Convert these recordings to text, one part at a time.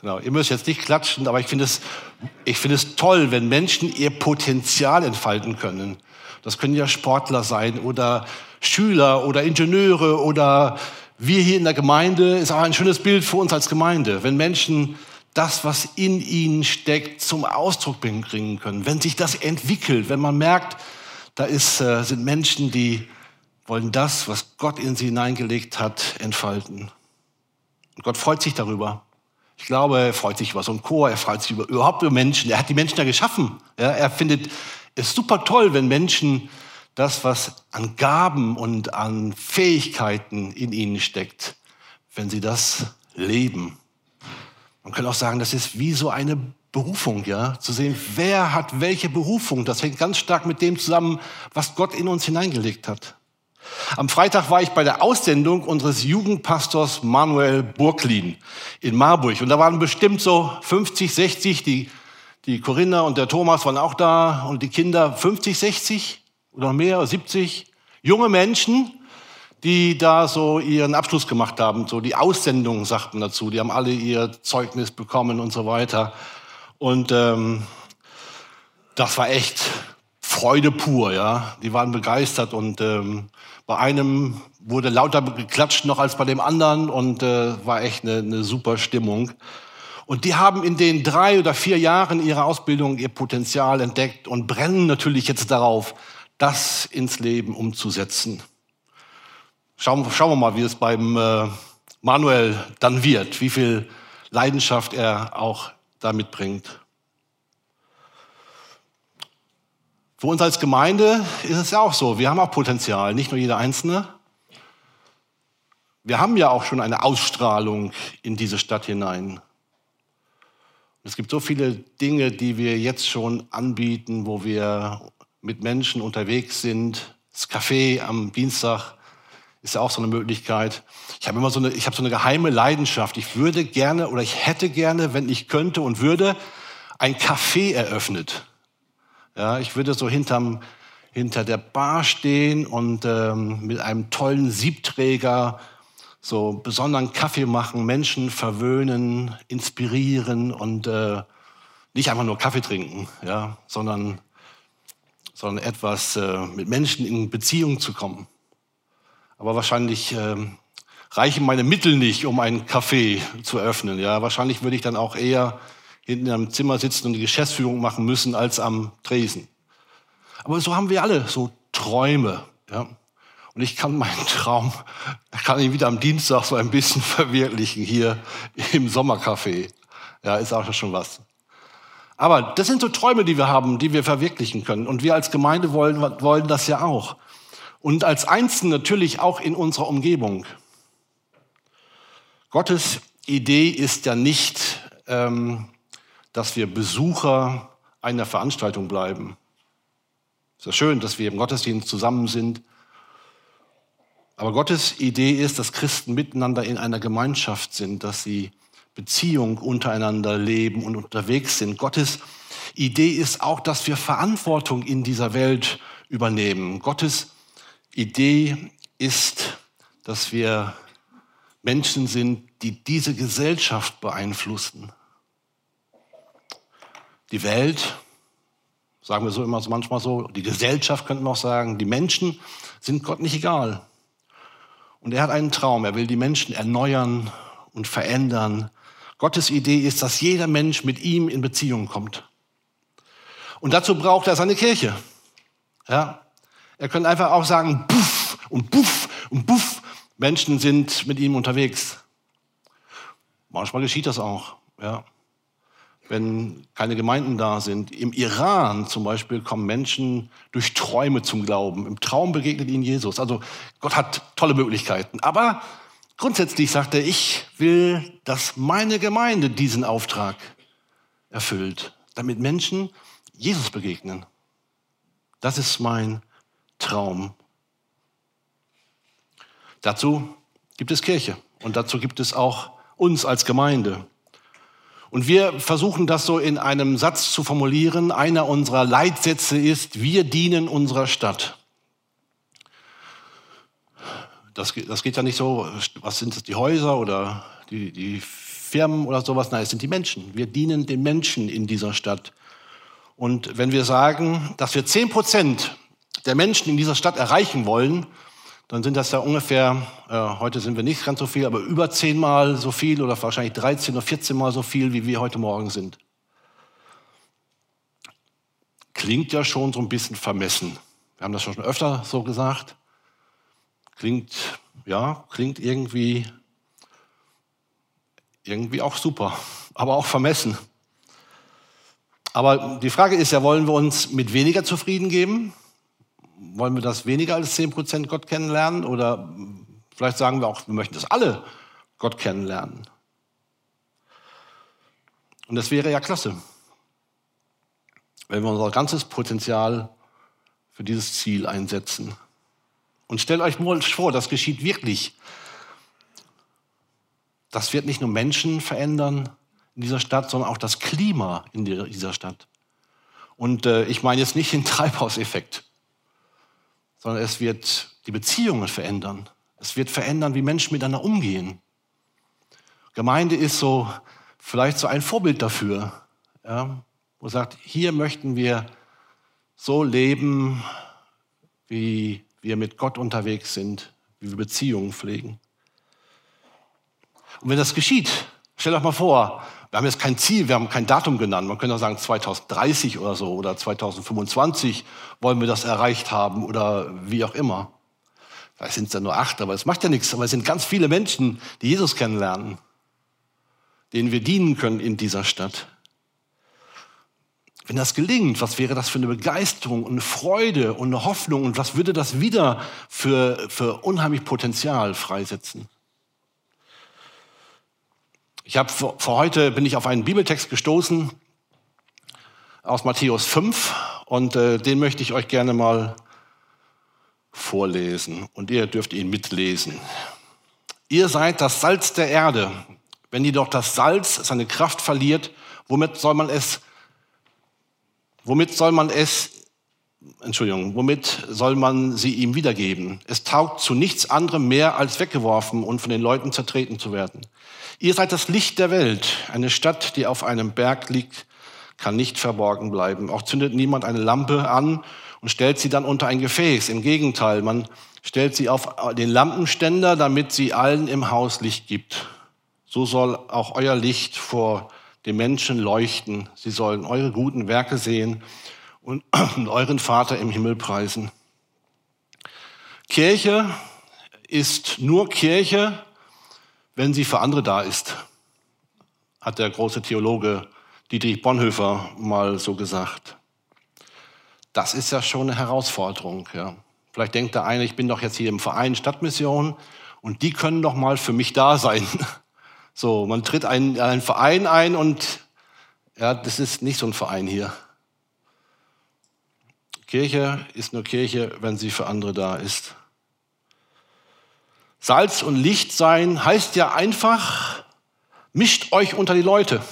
Genau. Ihr müsst jetzt nicht klatschen, aber ich finde es, ich finde es toll, wenn Menschen ihr Potenzial entfalten können. Das können ja Sportler sein oder Schüler oder Ingenieure oder wir hier in der Gemeinde ist auch ein schönes Bild für uns als Gemeinde. Wenn Menschen das, was in ihnen steckt, zum Ausdruck bringen können, wenn sich das entwickelt, wenn man merkt, da ist, äh, sind Menschen, die wollen das, was Gott in sie hineingelegt hat, entfalten. Und Gott freut sich darüber. Ich glaube, er freut sich über so einen Chor, er freut sich über, überhaupt über Menschen. Er hat die Menschen ja geschaffen. Ja, er findet es super toll, wenn Menschen das, was an Gaben und an Fähigkeiten in ihnen steckt, wenn sie das leben. Man kann auch sagen, das ist wie so eine Berufung, ja, zu sehen, wer hat welche Berufung. Das hängt ganz stark mit dem zusammen, was Gott in uns hineingelegt hat. Am Freitag war ich bei der Aussendung unseres Jugendpastors Manuel Burklin in Marburg. Und da waren bestimmt so 50, 60, die, die Corinna und der Thomas waren auch da und die Kinder 50, 60 oder mehr, 70 junge Menschen, die da so ihren Abschluss gemacht haben. So die Aussendung sagten dazu. Die haben alle ihr Zeugnis bekommen und so weiter. Und ähm, das war echt Freude pur, ja. Die waren begeistert und ähm, bei einem wurde lauter geklatscht noch als bei dem anderen und äh, war echt eine, eine super Stimmung. Und die haben in den drei oder vier Jahren ihrer Ausbildung ihr Potenzial entdeckt und brennen natürlich jetzt darauf, das ins Leben umzusetzen. Schauen, schauen wir mal, wie es beim äh, Manuel dann wird, wie viel Leidenschaft er auch damit bringt. Für uns als Gemeinde ist es ja auch so, wir haben auch Potenzial, nicht nur jeder Einzelne. Wir haben ja auch schon eine Ausstrahlung in diese Stadt hinein. Es gibt so viele Dinge, die wir jetzt schon anbieten, wo wir mit Menschen unterwegs sind. Das Café am Dienstag ist ja auch so eine Möglichkeit. Ich habe immer so eine, ich habe so eine geheime Leidenschaft. Ich würde gerne oder ich hätte gerne, wenn ich könnte und würde, ein Café eröffnet. Ja, ich würde so hinterm, hinter der Bar stehen und ähm, mit einem tollen Siebträger so besonderen Kaffee machen, Menschen verwöhnen, inspirieren und äh, nicht einfach nur Kaffee trinken, ja, sondern, sondern etwas äh, mit Menschen in Beziehung zu kommen. Aber wahrscheinlich äh, reichen meine Mittel nicht, um einen Kaffee zu eröffnen. Ja, wahrscheinlich würde ich dann auch eher hinten in einem Zimmer sitzen und die Geschäftsführung machen müssen als am Tresen. Aber so haben wir alle so Träume. Ja? Und ich kann meinen Traum, kann ihn wieder am Dienstag so ein bisschen verwirklichen hier im Sommercafé. Ja, ist auch schon was. Aber das sind so Träume, die wir haben, die wir verwirklichen können. Und wir als Gemeinde wollen, wollen das ja auch. Und als Einzelne natürlich auch in unserer Umgebung. Gottes Idee ist ja nicht, ähm, dass wir Besucher einer Veranstaltung bleiben. Es ist ja schön, dass wir im Gottesdienst zusammen sind. Aber Gottes Idee ist, dass Christen miteinander in einer Gemeinschaft sind, dass sie Beziehung untereinander leben und unterwegs sind. Gottes Idee ist auch, dass wir Verantwortung in dieser Welt übernehmen. Gottes Idee ist, dass wir Menschen sind, die diese Gesellschaft beeinflussen. Die Welt, sagen wir so immer so manchmal so, die Gesellschaft könnten wir auch sagen, die Menschen sind Gott nicht egal. Und er hat einen Traum, er will die Menschen erneuern und verändern. Gottes Idee ist, dass jeder Mensch mit ihm in Beziehung kommt. Und dazu braucht er seine Kirche. Ja? Er könnte einfach auch sagen, puff und puff und puff. Menschen sind mit ihm unterwegs. Manchmal geschieht das auch. Ja wenn keine Gemeinden da sind. Im Iran zum Beispiel kommen Menschen durch Träume zum Glauben. Im Traum begegnet ihnen Jesus. Also Gott hat tolle Möglichkeiten. Aber grundsätzlich sagt er, ich will, dass meine Gemeinde diesen Auftrag erfüllt, damit Menschen Jesus begegnen. Das ist mein Traum. Dazu gibt es Kirche und dazu gibt es auch uns als Gemeinde. Und wir versuchen das so in einem Satz zu formulieren. Einer unserer Leitsätze ist, wir dienen unserer Stadt. Das, das geht ja nicht so, was sind das, die Häuser oder die, die Firmen oder sowas. Nein, es sind die Menschen. Wir dienen den Menschen in dieser Stadt. Und wenn wir sagen, dass wir 10 Prozent der Menschen in dieser Stadt erreichen wollen, dann sind das ja ungefähr, äh, heute sind wir nicht ganz so viel, aber über zehnmal so viel oder wahrscheinlich 13 oder 14 Mal so viel, wie wir heute Morgen sind. Klingt ja schon so ein bisschen vermessen. Wir haben das schon öfter so gesagt. Klingt, ja, klingt irgendwie, irgendwie auch super, aber auch vermessen. Aber die Frage ist ja, wollen wir uns mit weniger zufrieden geben? Wollen wir das weniger als 10 Prozent Gott kennenlernen? Oder vielleicht sagen wir auch, wir möchten das alle Gott kennenlernen. Und das wäre ja klasse, wenn wir unser ganzes Potenzial für dieses Ziel einsetzen. Und stellt euch mal vor, das geschieht wirklich. Das wird nicht nur Menschen verändern in dieser Stadt, sondern auch das Klima in dieser Stadt. Und äh, ich meine jetzt nicht den Treibhauseffekt sondern es wird die Beziehungen verändern. Es wird verändern, wie Menschen miteinander umgehen. Gemeinde ist so vielleicht so ein Vorbild dafür, ja, wo sagt, hier möchten wir so leben, wie wir mit Gott unterwegs sind, wie wir Beziehungen pflegen. Und wenn das geschieht, stell doch mal vor, wir haben jetzt kein Ziel, wir haben kein Datum genannt. Man könnte auch sagen 2030 oder so oder 2025 wollen wir das erreicht haben oder wie auch immer. Vielleicht sind es ja nur acht, aber es macht ja nichts. Aber es sind ganz viele Menschen, die Jesus kennenlernen, denen wir dienen können in dieser Stadt. Wenn das gelingt, was wäre das für eine Begeisterung und eine Freude und eine Hoffnung und was würde das wieder für, für unheimlich Potenzial freisetzen? Ich habe vor heute bin ich auf einen Bibeltext gestoßen aus Matthäus 5 und äh, den möchte ich euch gerne mal vorlesen und ihr dürft ihn mitlesen. Ihr seid das Salz der Erde. Wenn jedoch das Salz seine Kraft verliert, womit soll man es womit soll man es Entschuldigung, womit soll man sie ihm wiedergeben? Es taugt zu nichts anderem mehr, als weggeworfen und von den Leuten zertreten zu werden. Ihr seid das Licht der Welt. Eine Stadt, die auf einem Berg liegt, kann nicht verborgen bleiben. Auch zündet niemand eine Lampe an und stellt sie dann unter ein Gefäß. Im Gegenteil, man stellt sie auf den Lampenständer, damit sie allen im Haus Licht gibt. So soll auch euer Licht vor den Menschen leuchten. Sie sollen eure guten Werke sehen und euren Vater im Himmel preisen. Kirche ist nur Kirche, wenn sie für andere da ist, hat der große Theologe Dietrich Bonhoeffer mal so gesagt. Das ist ja schon eine Herausforderung. Ja. Vielleicht denkt der eine, ich bin doch jetzt hier im Verein Stadtmission und die können doch mal für mich da sein. So, man tritt einen, einen Verein ein und ja, das ist nicht so ein Verein hier. Kirche ist nur Kirche, wenn sie für andere da ist. Salz und Licht sein heißt ja einfach, mischt euch unter die Leute.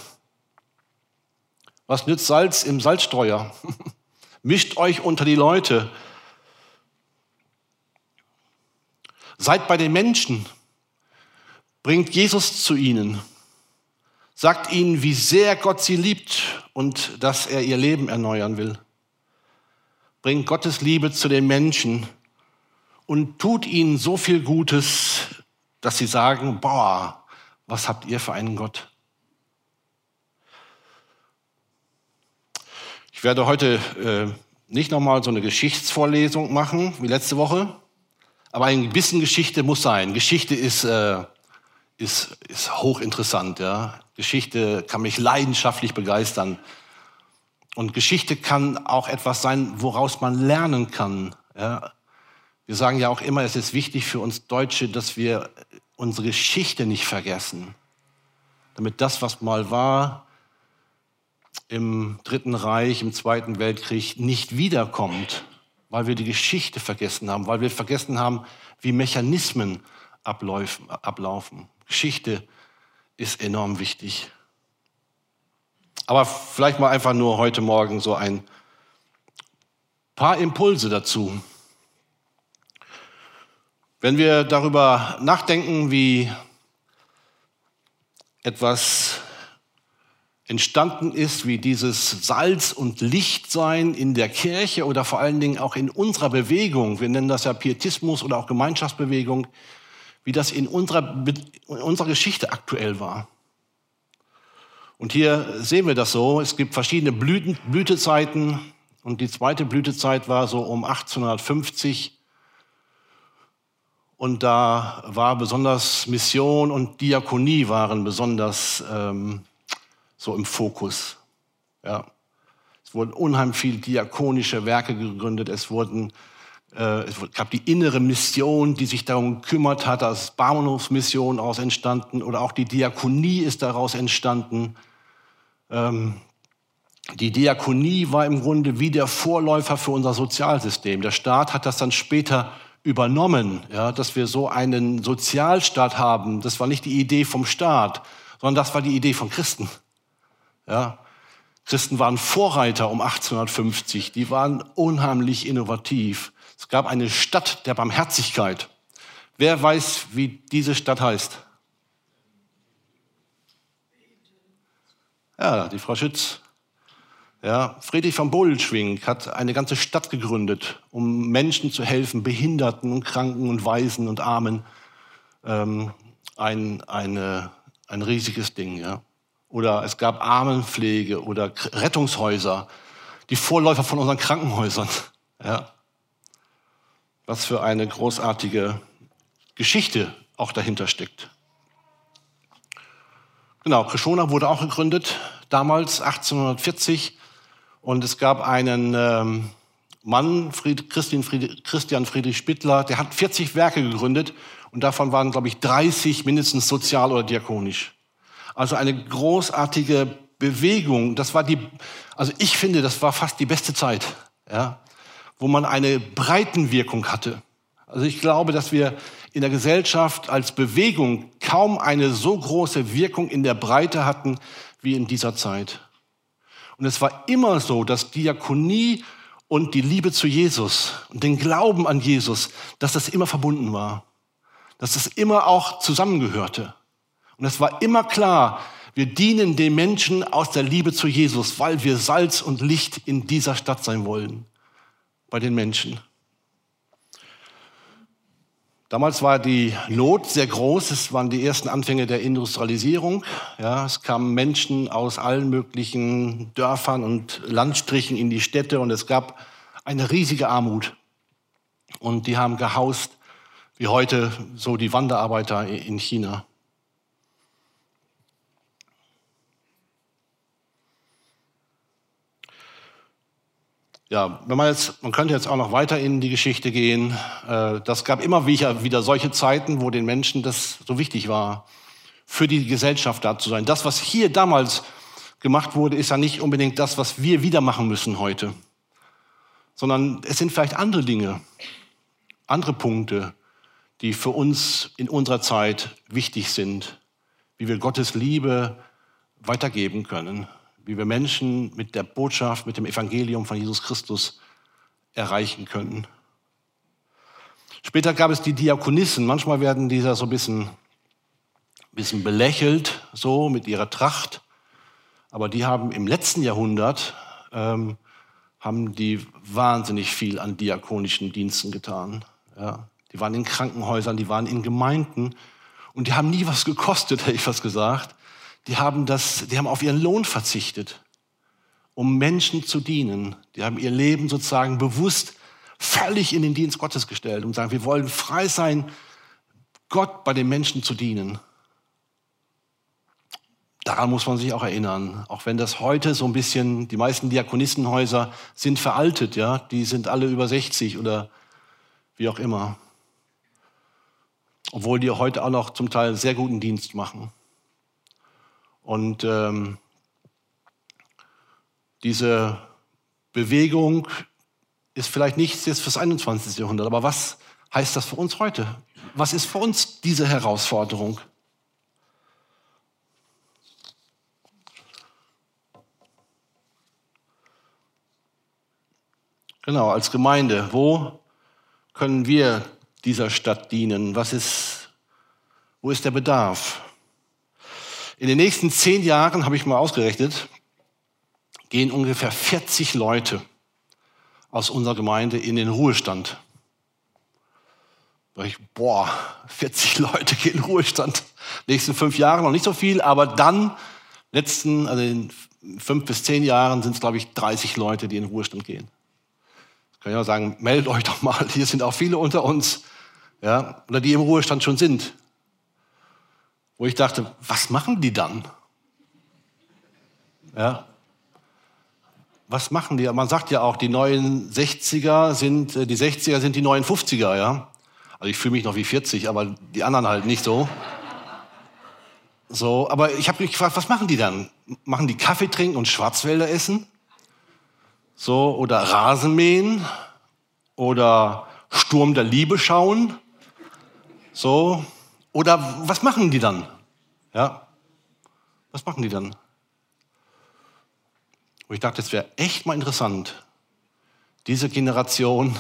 Was nützt Salz im Salzstreuer? mischt euch unter die Leute. Seid bei den Menschen. Bringt Jesus zu ihnen. Sagt ihnen, wie sehr Gott sie liebt und dass er ihr Leben erneuern will. Bringt Gottes Liebe zu den Menschen und tut ihnen so viel Gutes, dass sie sagen, boah, was habt ihr für einen Gott? Ich werde heute äh, nicht nochmal so eine Geschichtsvorlesung machen wie letzte Woche, aber ein bisschen Geschichte muss sein. Geschichte ist, äh, ist, ist hochinteressant. Ja? Geschichte kann mich leidenschaftlich begeistern. Und Geschichte kann auch etwas sein, woraus man lernen kann. Ja? Wir sagen ja auch immer, es ist wichtig für uns Deutsche, dass wir unsere Geschichte nicht vergessen. Damit das, was mal war im Dritten Reich, im Zweiten Weltkrieg, nicht wiederkommt, weil wir die Geschichte vergessen haben, weil wir vergessen haben, wie Mechanismen ablaufen. Geschichte ist enorm wichtig. Aber vielleicht mal einfach nur heute Morgen so ein paar Impulse dazu. Wenn wir darüber nachdenken, wie etwas entstanden ist, wie dieses Salz- und Lichtsein in der Kirche oder vor allen Dingen auch in unserer Bewegung, wir nennen das ja Pietismus oder auch Gemeinschaftsbewegung, wie das in unserer, in unserer Geschichte aktuell war. Und hier sehen wir das so, es gibt verschiedene Blüten, Blütezeiten und die zweite Blütezeit war so um 1850 und da war besonders Mission und Diakonie waren besonders ähm, so im Fokus. Ja. Es wurden unheimlich viele diakonische Werke gegründet. Es, wurden, es gab die innere Mission, die sich darum gekümmert hat. Da ist Barmenhofsmission aus entstanden oder auch die Diakonie ist daraus entstanden. Ähm, die Diakonie war im Grunde wie der Vorläufer für unser Sozialsystem. Der Staat hat das dann später übernommen, ja, dass wir so einen Sozialstaat haben. Das war nicht die Idee vom Staat, sondern das war die Idee von Christen. Ja. Christen waren Vorreiter um 1850, die waren unheimlich innovativ. Es gab eine Stadt der Barmherzigkeit. Wer weiß, wie diese Stadt heißt? Ja, die Frau Schütz. Ja, Friedrich von Bodelschwing hat eine ganze Stadt gegründet, um Menschen zu helfen, Behinderten und Kranken und Waisen und Armen. Ähm, ein, eine, ein riesiges Ding. Ja. Oder es gab Armenpflege oder Rettungshäuser, die Vorläufer von unseren Krankenhäusern. Ja. Was für eine großartige Geschichte auch dahinter steckt. Genau, Krishona wurde auch gegründet, damals 1840 und es gab einen ähm, Mann, Fried, Christian, Fried, Christian Friedrich Spittler, der hat 40 Werke gegründet und davon waren, glaube ich, 30 mindestens sozial oder diakonisch. Also eine großartige Bewegung. Das war die, also ich finde, das war fast die beste Zeit, ja, wo man eine Breitenwirkung hatte. Also ich glaube, dass wir in der Gesellschaft als Bewegung kaum eine so große Wirkung in der Breite hatten wie in dieser Zeit. Und es war immer so, dass Diakonie und die Liebe zu Jesus und den Glauben an Jesus, dass das immer verbunden war. Dass das immer auch zusammengehörte. Und es war immer klar, wir dienen den Menschen aus der Liebe zu Jesus, weil wir Salz und Licht in dieser Stadt sein wollen. Bei den Menschen. Damals war die Not sehr groß. Es waren die ersten Anfänge der Industrialisierung. Ja, es kamen Menschen aus allen möglichen Dörfern und Landstrichen in die Städte und es gab eine riesige Armut. Und die haben gehaust wie heute so die Wanderarbeiter in China. Ja, wenn man jetzt, man könnte jetzt auch noch weiter in die Geschichte gehen. Äh, das gab immer wieder solche Zeiten, wo den Menschen das so wichtig war, für die Gesellschaft da zu sein. Das, was hier damals gemacht wurde, ist ja nicht unbedingt das, was wir wieder machen müssen heute, sondern es sind vielleicht andere Dinge, andere Punkte, die für uns in unserer Zeit wichtig sind, wie wir Gottes Liebe weitergeben können wie wir Menschen mit der Botschaft, mit dem Evangelium von Jesus Christus erreichen können. Später gab es die Diakonissen. Manchmal werden diese so ein bisschen, bisschen belächelt, so mit ihrer Tracht. Aber die haben im letzten Jahrhundert ähm, haben die wahnsinnig viel an diakonischen Diensten getan. Ja. Die waren in Krankenhäusern, die waren in Gemeinden und die haben nie was gekostet, hätte ich fast gesagt die haben, das, die haben auf ihren Lohn verzichtet, um Menschen zu dienen. Die haben ihr Leben sozusagen bewusst völlig in den Dienst Gottes gestellt und sagen, wir wollen frei sein, Gott bei den Menschen zu dienen. Daran muss man sich auch erinnern, auch wenn das heute so ein bisschen, die meisten Diakonissenhäuser sind veraltet, ja, die sind alle über 60 oder wie auch immer. Obwohl die heute auch noch zum Teil sehr guten Dienst machen. Und ähm, diese Bewegung ist vielleicht nichts jetzt fürs 21. Jahrhundert, aber was heißt das für uns heute? Was ist für uns diese Herausforderung? Genau, als Gemeinde, wo können wir dieser Stadt dienen? Was ist, wo ist der Bedarf? In den nächsten zehn Jahren, habe ich mal ausgerechnet, gehen ungefähr 40 Leute aus unserer Gemeinde in den Ruhestand. Da ich, boah, 40 Leute gehen in Ruhestand. Nächsten fünf Jahre noch nicht so viel, aber dann, letzten, also in fünf bis zehn Jahren sind es, glaube ich, 30 Leute, die in Ruhestand gehen. Das kann ich auch sagen, meldet euch doch mal, hier sind auch viele unter uns, ja, oder die im Ruhestand schon sind. Wo ich dachte, was machen die dann? Ja, was machen die? Man sagt ja auch, die neuen 60er sind, äh, die 60er sind die neuen 50er, ja. Also ich fühle mich noch wie 40, aber die anderen halt nicht so. So, aber ich habe mich gefragt, was machen die dann? Machen die Kaffee trinken und Schwarzwälder essen? So, oder Rasenmähen? Oder Sturm der Liebe schauen? So, oder was machen die dann? Ja, was machen die dann? Und ich dachte, es wäre echt mal interessant, diese Generation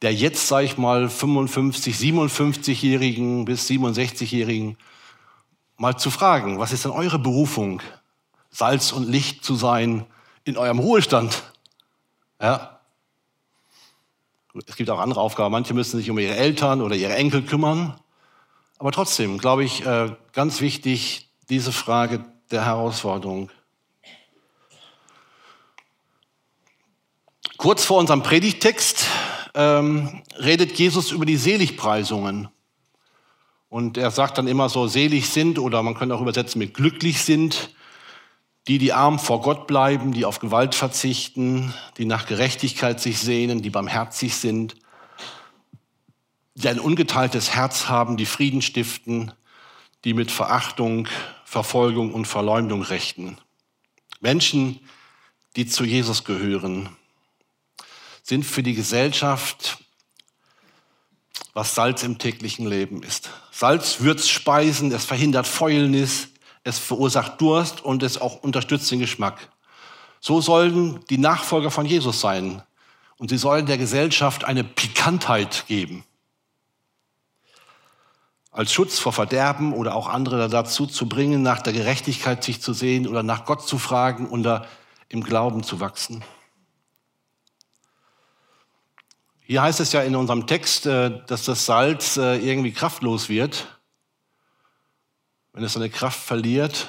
der jetzt, sage ich mal, 55, 57-Jährigen bis 67-Jährigen mal zu fragen, was ist denn eure Berufung, Salz und Licht zu sein in eurem Ruhestand? Ja. Es gibt auch andere Aufgaben. Manche müssen sich um ihre Eltern oder ihre Enkel kümmern. Aber trotzdem, glaube ich, äh, ganz wichtig, diese Frage der Herausforderung. Kurz vor unserem Predigtext ähm, redet Jesus über die Seligpreisungen. Und er sagt dann immer so, selig sind oder man könnte auch übersetzen mit glücklich sind, die, die arm vor Gott bleiben, die auf Gewalt verzichten, die nach Gerechtigkeit sich sehnen, die barmherzig sind, die ein ungeteiltes Herz haben, die Frieden stiften, die mit Verachtung, Verfolgung und Verleumdung rechten. Menschen, die zu Jesus gehören, sind für die Gesellschaft, was Salz im täglichen Leben ist. Salz würzt Speisen, es verhindert Fäulnis, es verursacht Durst und es auch unterstützt den Geschmack. So sollen die Nachfolger von Jesus sein. Und sie sollen der Gesellschaft eine Pikantheit geben. Als Schutz vor Verderben oder auch andere dazu zu bringen, nach der Gerechtigkeit sich zu sehen oder nach Gott zu fragen oder im Glauben zu wachsen. Hier heißt es ja in unserem Text, äh, dass das Salz äh, irgendwie kraftlos wird, wenn es seine Kraft verliert.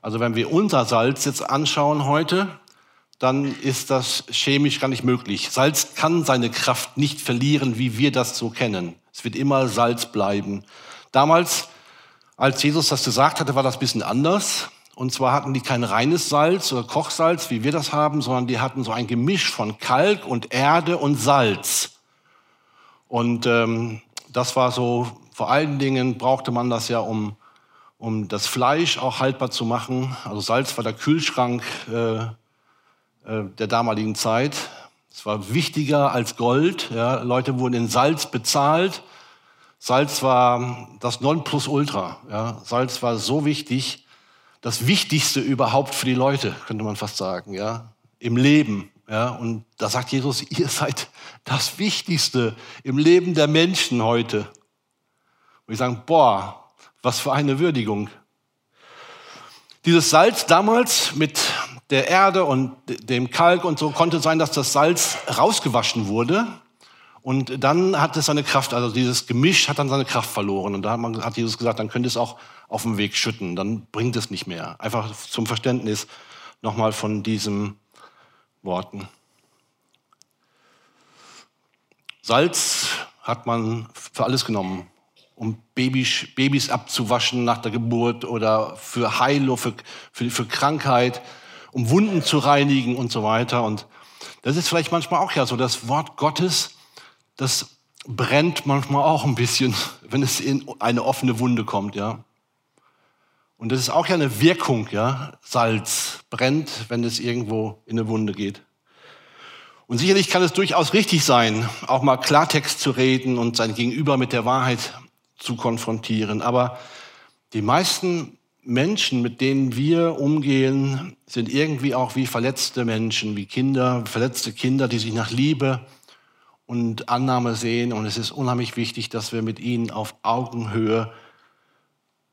Also wenn wir unser Salz jetzt anschauen heute, dann ist das chemisch gar nicht möglich. Salz kann seine Kraft nicht verlieren, wie wir das so kennen. Es wird immer Salz bleiben. Damals, als Jesus das gesagt hatte, war das ein bisschen anders. Und zwar hatten die kein reines Salz oder Kochsalz, wie wir das haben, sondern die hatten so ein Gemisch von Kalk und Erde und Salz. Und ähm, das war so, vor allen Dingen brauchte man das ja, um, um das Fleisch auch haltbar zu machen. Also Salz war der Kühlschrank äh, äh, der damaligen Zeit. Es war wichtiger als Gold. Ja. Leute wurden in Salz bezahlt. Salz war das Nonplusultra. Ja. Salz war so wichtig, das Wichtigste überhaupt für die Leute, könnte man fast sagen, ja, im Leben. Ja, und da sagt Jesus, ihr seid das Wichtigste im Leben der Menschen heute. Und ich sage, boah, was für eine Würdigung. Dieses Salz damals mit der Erde und dem Kalk und so konnte sein, dass das Salz rausgewaschen wurde und dann hat es seine Kraft, also dieses Gemisch hat dann seine Kraft verloren. Und da hat, man, hat Jesus gesagt, dann könnt ihr es auch auf dem Weg schütten, dann bringt es nicht mehr. Einfach zum Verständnis nochmal von diesen Worten. Salz hat man für alles genommen, um Babys, Babys abzuwaschen nach der Geburt oder für Heilung, für, für, für Krankheit, um Wunden zu reinigen und so weiter. Und das ist vielleicht manchmal auch ja so, das Wort Gottes das brennt manchmal auch ein bisschen, wenn es in eine offene Wunde kommt, ja. Und das ist auch ja eine Wirkung, ja. Salz brennt, wenn es irgendwo in eine Wunde geht. Und sicherlich kann es durchaus richtig sein, auch mal Klartext zu reden und sein Gegenüber mit der Wahrheit zu konfrontieren. Aber die meisten Menschen, mit denen wir umgehen, sind irgendwie auch wie verletzte Menschen, wie Kinder, verletzte Kinder, die sich nach Liebe, und Annahme sehen. Und es ist unheimlich wichtig, dass wir mit ihnen auf Augenhöhe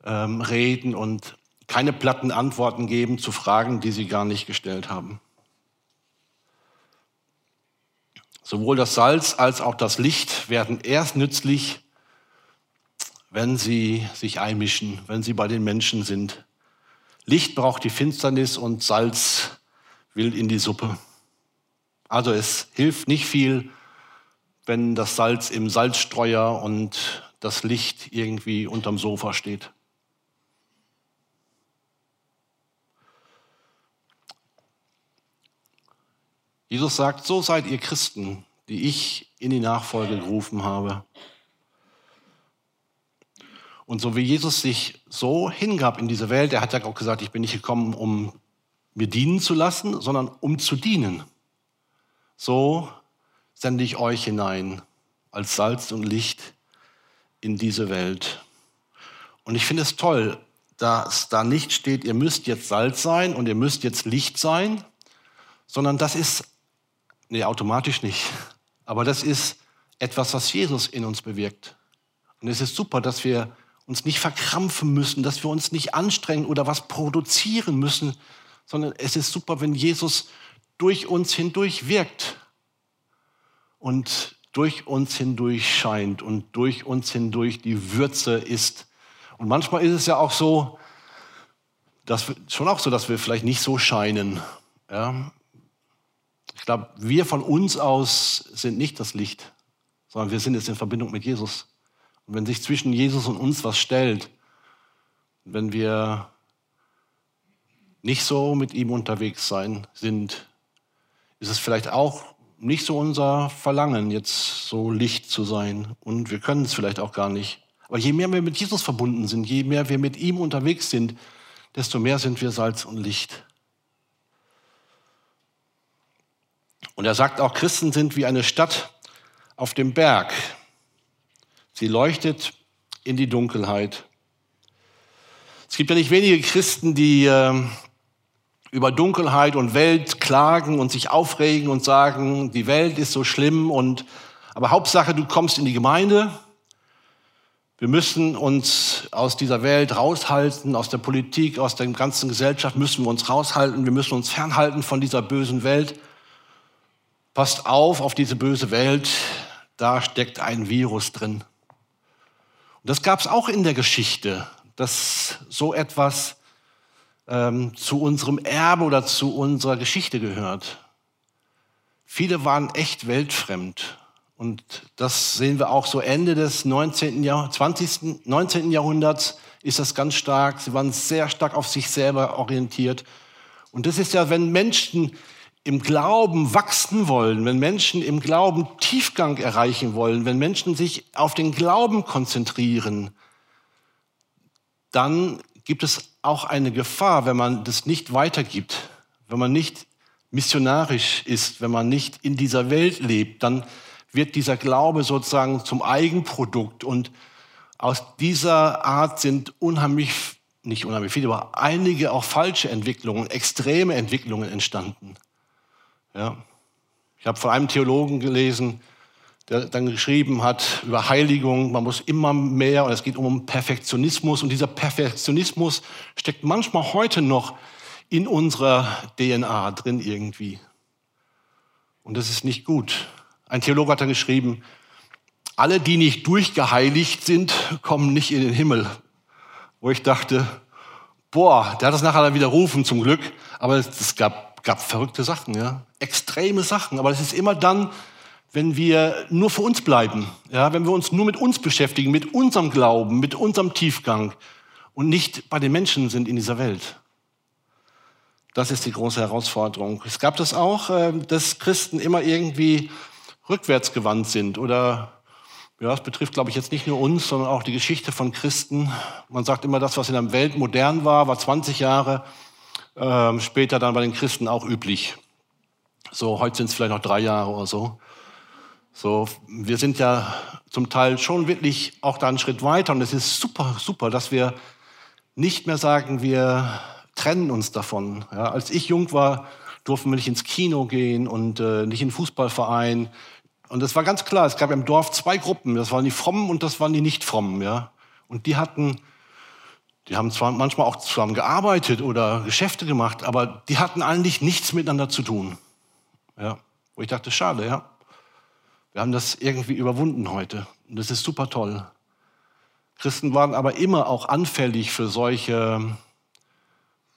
ähm, reden und keine platten Antworten geben zu Fragen, die sie gar nicht gestellt haben. Sowohl das Salz als auch das Licht werden erst nützlich, wenn sie sich einmischen, wenn sie bei den Menschen sind. Licht braucht die Finsternis und Salz will in die Suppe. Also es hilft nicht viel, wenn das Salz im Salzstreuer und das Licht irgendwie unterm Sofa steht. Jesus sagt, so seid ihr Christen, die ich in die Nachfolge gerufen habe. Und so wie Jesus sich so hingab in diese Welt, er hat ja auch gesagt, ich bin nicht gekommen, um mir dienen zu lassen, sondern um zu dienen. So sende ich euch hinein als Salz und Licht in diese Welt. Und ich finde es toll, dass da nicht steht, ihr müsst jetzt Salz sein und ihr müsst jetzt Licht sein, sondern das ist, nee, automatisch nicht, aber das ist etwas, was Jesus in uns bewirkt. Und es ist super, dass wir uns nicht verkrampfen müssen, dass wir uns nicht anstrengen oder was produzieren müssen, sondern es ist super, wenn Jesus durch uns hindurch wirkt und durch uns hindurch scheint und durch uns hindurch die Würze ist. Und manchmal ist es ja auch so, dass wir, schon auch so, dass wir vielleicht nicht so scheinen. Ja? Ich glaube, wir von uns aus sind nicht das Licht, sondern wir sind jetzt in Verbindung mit Jesus. Und wenn sich zwischen Jesus und uns was stellt, wenn wir nicht so mit ihm unterwegs sein sind, ist es vielleicht auch nicht so unser Verlangen, jetzt so Licht zu sein. Und wir können es vielleicht auch gar nicht. Aber je mehr wir mit Jesus verbunden sind, je mehr wir mit ihm unterwegs sind, desto mehr sind wir Salz und Licht. Und er sagt auch, Christen sind wie eine Stadt auf dem Berg. Sie leuchtet in die Dunkelheit. Es gibt ja nicht wenige Christen, die äh, über Dunkelheit und Welt klagen und sich aufregen und sagen, die Welt ist so schlimm und aber Hauptsache, du kommst in die Gemeinde. Wir müssen uns aus dieser Welt raushalten, aus der Politik, aus der ganzen Gesellschaft müssen wir uns raushalten. Wir müssen uns fernhalten von dieser bösen Welt. Passt auf auf diese böse Welt, da steckt ein Virus drin. Das gab es auch in der Geschichte, dass so etwas ähm, zu unserem Erbe oder zu unserer Geschichte gehört. Viele waren echt weltfremd. Und das sehen wir auch so Ende des 19. Jahr, 20., 19. Jahrhunderts ist das ganz stark. Sie waren sehr stark auf sich selber orientiert. Und das ist ja, wenn Menschen im Glauben wachsen wollen, wenn Menschen im Glauben Tiefgang erreichen wollen, wenn Menschen sich auf den Glauben konzentrieren, dann gibt es auch eine Gefahr, wenn man das nicht weitergibt, wenn man nicht missionarisch ist, wenn man nicht in dieser Welt lebt, dann wird dieser Glaube sozusagen zum Eigenprodukt. Und aus dieser Art sind unheimlich, nicht unheimlich viele, aber einige auch falsche Entwicklungen, extreme Entwicklungen entstanden. Ja. Ich habe von einem Theologen gelesen, der dann geschrieben hat über Heiligung, man muss immer mehr und es geht um Perfektionismus und dieser Perfektionismus steckt manchmal heute noch in unserer DNA drin irgendwie. Und das ist nicht gut. Ein Theologe hat dann geschrieben, alle, die nicht durchgeheiligt sind, kommen nicht in den Himmel. Wo ich dachte, boah, der hat das nachher widerrufen zum Glück, aber es gab gab verrückte Sachen, ja, extreme Sachen. Aber es ist immer dann, wenn wir nur für uns bleiben, ja, wenn wir uns nur mit uns beschäftigen, mit unserem Glauben, mit unserem Tiefgang und nicht bei den Menschen sind in dieser Welt. Das ist die große Herausforderung. Es gab das auch, äh, dass Christen immer irgendwie rückwärtsgewandt sind oder ja, das betrifft, glaube ich, jetzt nicht nur uns, sondern auch die Geschichte von Christen. Man sagt immer, das, was in der Welt modern war, war 20 Jahre ähm, später dann bei den Christen auch üblich. So, heute sind es vielleicht noch drei Jahre oder so. So, wir sind ja zum Teil schon wirklich auch da einen Schritt weiter und es ist super, super, dass wir nicht mehr sagen, wir trennen uns davon. Ja, als ich jung war, durften wir nicht ins Kino gehen und äh, nicht in den Fußballverein. Und es war ganz klar, es gab im Dorf zwei Gruppen. Das waren die Frommen und das waren die Nicht-Frommen. Ja? Und die hatten Die haben zwar manchmal auch zusammen gearbeitet oder Geschäfte gemacht, aber die hatten eigentlich nichts miteinander zu tun. Ja, wo ich dachte, schade, ja. Wir haben das irgendwie überwunden heute. Und das ist super toll. Christen waren aber immer auch anfällig für solche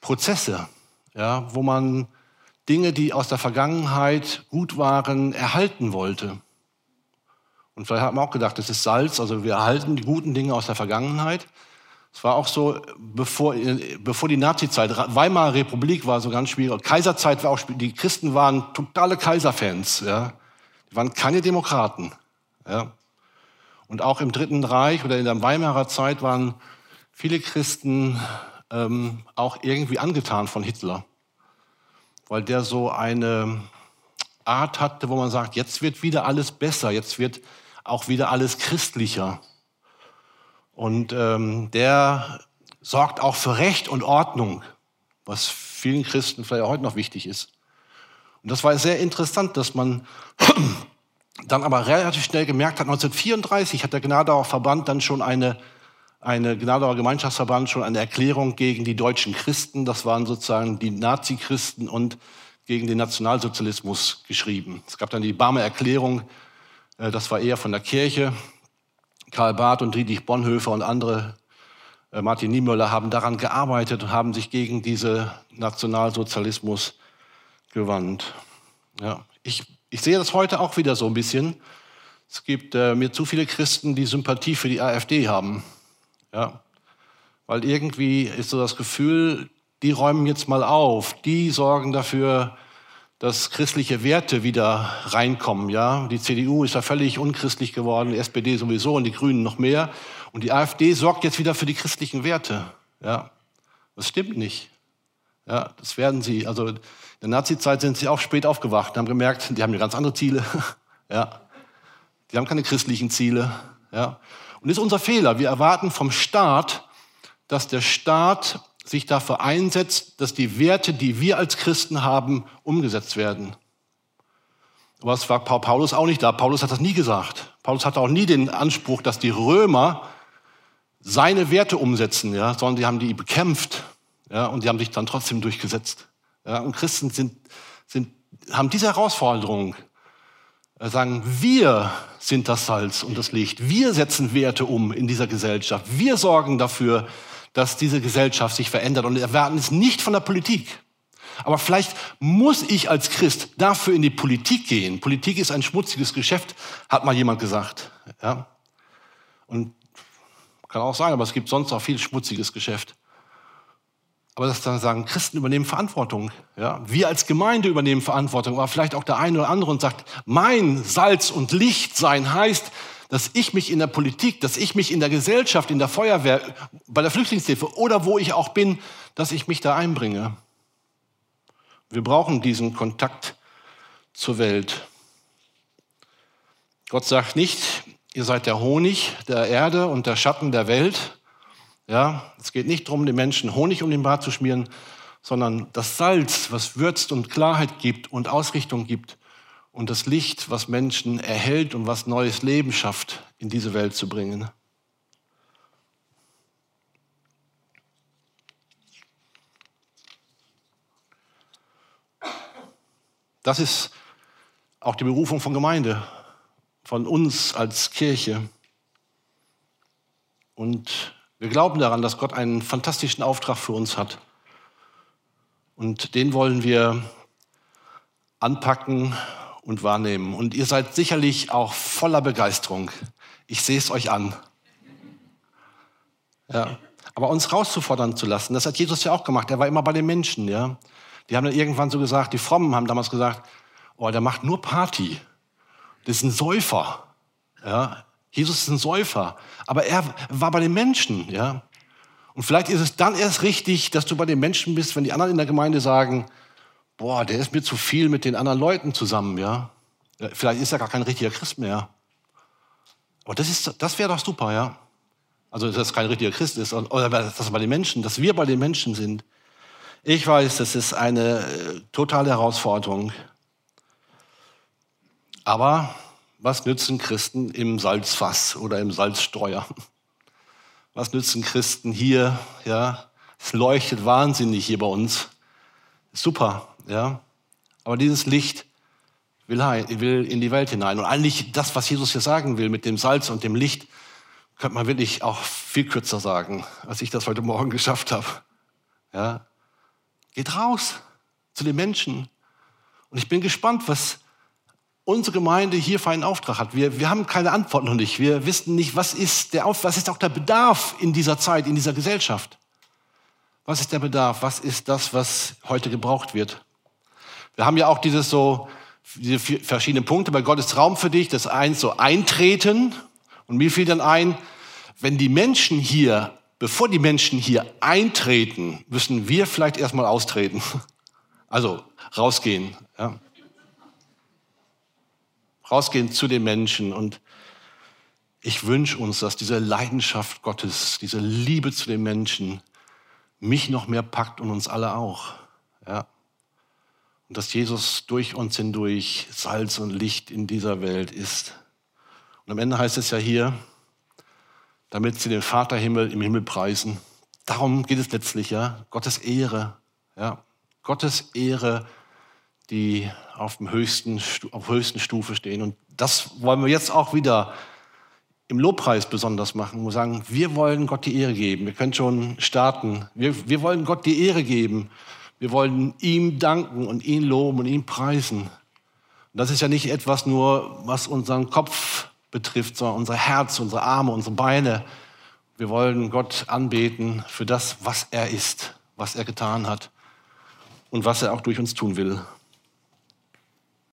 Prozesse, ja, wo man Dinge, die aus der Vergangenheit gut waren, erhalten wollte. Und vielleicht hat man auch gedacht, das ist Salz, also wir erhalten die guten Dinge aus der Vergangenheit. Es war auch so, bevor, bevor die Nazizeit, Weimarer Republik war so ganz schwierig, Kaiserzeit war auch schwierig, die Christen waren totale Kaiserfans, ja. Die waren keine Demokraten, ja. Und auch im Dritten Reich oder in der Weimarer Zeit waren viele Christen ähm, auch irgendwie angetan von Hitler, weil der so eine Art hatte, wo man sagt, jetzt wird wieder alles besser, jetzt wird auch wieder alles christlicher. Und ähm, der sorgt auch für Recht und Ordnung, was vielen Christen vielleicht heute noch wichtig ist. Und das war sehr interessant, dass man dann aber relativ schnell gemerkt hat, 1934 hat der Gnadauer Verband dann schon eine, eine Gnadauer Gemeinschaftsverband schon eine Erklärung gegen die deutschen Christen, das waren sozusagen die Nazi-Christen und gegen den Nationalsozialismus geschrieben. Es gab dann die Barmer Erklärung, äh, das war eher von der Kirche. Karl Barth und Friedrich Bonhoeffer und andere, äh, Martin Niemöller, haben daran gearbeitet und haben sich gegen diesen Nationalsozialismus gewandt. Ja, ich, ich sehe das heute auch wieder so ein bisschen. Es gibt äh, mir zu viele Christen, die Sympathie für die AfD haben. Ja, weil irgendwie ist so das Gefühl, die räumen jetzt mal auf, die sorgen dafür, dass christliche Werte wieder reinkommen. Ja, die CDU ist ja völlig unchristlich geworden, die SPD sowieso und die Grünen noch mehr. Und die AfD sorgt jetzt wieder für die christlichen Werte. Ja, das stimmt nicht. Ja, das werden sie. Also in der Nazi-Zeit sind sie auch spät aufgewacht und haben gemerkt, die haben ja ganz andere Ziele. ja, die haben keine christlichen Ziele. Ja, und das ist unser Fehler. Wir erwarten vom Staat, dass der Staat sich dafür einsetzt, dass die Werte, die wir als Christen haben, umgesetzt werden. Aber es war Paulus auch nicht da. Paulus hat das nie gesagt. Paulus hatte auch nie den Anspruch, dass die Römer seine Werte umsetzen, ja, sondern die haben die bekämpft, ja, und die haben sich dann trotzdem durchgesetzt. Ja, und Christen sind, sind, haben diese Herausforderung, äh, sagen, wir sind das Salz und das Licht. Wir setzen Werte um in dieser Gesellschaft. Wir sorgen dafür, dass diese Gesellschaft sich verändert und erwarten es nicht von der Politik. Aber vielleicht muss ich als Christ dafür in die Politik gehen. Politik ist ein schmutziges Geschäft, hat mal jemand gesagt. Ja? Und kann auch sein, aber es gibt sonst auch viel schmutziges Geschäft. Aber das dann sagen, Christen übernehmen Verantwortung. Ja? Wir als Gemeinde übernehmen Verantwortung, aber vielleicht auch der eine oder andere und sagt, mein Salz und Licht sein heißt, dass ich mich in der Politik, dass ich mich in der Gesellschaft, in der Feuerwehr, bei der Flüchtlingshilfe oder wo ich auch bin, dass ich mich da einbringe. Wir brauchen diesen Kontakt zur Welt. Gott sagt nicht, ihr seid der Honig der Erde und der Schatten der Welt. Ja, es geht nicht darum, den Menschen Honig um den Bart zu schmieren, sondern das Salz, was würzt und Klarheit gibt und Ausrichtung gibt und das Licht, was Menschen erhält und was neues Leben schafft, in diese Welt zu bringen. Das ist auch die Berufung von Gemeinde, von uns als Kirche. Und wir glauben daran, dass Gott einen fantastischen Auftrag für uns hat. Und den wollen wir anpacken und wahrnehmen. Und ihr seid sicherlich auch voller Begeisterung. Ich sehe es euch an. Ja. Aber uns rauszufordern zu lassen, das hat Jesus ja auch gemacht. Er war immer bei den Menschen. Ja. Die haben dann irgendwann so gesagt, die Frommen haben damals gesagt, oh, der macht nur Party. Das ist ein Säufer. Ja. Jesus ist ein Säufer. Aber er war bei den Menschen. Ja. Und vielleicht ist es dann erst richtig, dass du bei den Menschen bist, wenn die anderen in der Gemeinde sagen, boah, der ist mir zu viel mit den anderen Leuten zusammen, ja. Vielleicht ist er gar kein richtiger Christ mehr. Aber das, das wäre doch super, ja. Also, dass er kein richtiger Christ ist, oder dass bei den Menschen, dass wir bei den Menschen sind. Ich weiß, das ist eine äh, totale Herausforderung. Aber was nützen Christen im Salzfass oder im Salzstreuer? Was nützen Christen hier? Ja, es leuchtet wahnsinnig hier bei uns. Super, ja. Aber dieses Licht will, will in die Welt hinein. Und eigentlich das, was Jesus hier sagen will mit dem Salz und dem Licht, könnte man wirklich auch viel kürzer sagen, als ich das heute Morgen geschafft habe. Ja. Geht raus zu den Menschen. Und ich bin gespannt, was unsere Gemeinde hier für einen Auftrag hat. Wir, wir haben keine Antwort noch nicht. Wir wissen nicht, was ist, der was ist auch der Bedarf in dieser Zeit, in dieser Gesellschaft. Was ist der Bedarf? Was ist das, was heute gebraucht wird? Wir haben ja auch dieses so, diese verschiedenen Punkte bei Gottes Raum für dich. Das eins so eintreten. Und mir fiel dann ein, wenn die Menschen hier, bevor die Menschen hier eintreten, müssen wir vielleicht erstmal austreten. Also rausgehen. Ja. Rausgehen zu den Menschen. Und ich wünsche uns, dass diese Leidenschaft Gottes, diese Liebe zu den Menschen mich noch mehr packt und uns alle auch. Ja. Und dass Jesus durch uns hindurch Salz und Licht in dieser Welt ist. Und am Ende heißt es ja hier, damit sie den Vater Himmel im Himmel preisen. Darum geht es letztlich, ja. Gottes Ehre, ja. Gottes Ehre, die auf dem höchsten, auf höchsten Stufe stehen. Und das wollen wir jetzt auch wieder im Lobpreis besonders machen. Wir sagen, wir wollen Gott die Ehre geben. Wir können schon starten. Wir, wir wollen Gott die Ehre geben. Wir wollen ihm danken und ihn loben und ihn preisen. Und das ist ja nicht etwas nur, was unseren Kopf betrifft, sondern unser Herz, unsere Arme, unsere Beine. Wir wollen Gott anbeten für das, was er ist, was er getan hat und was er auch durch uns tun will.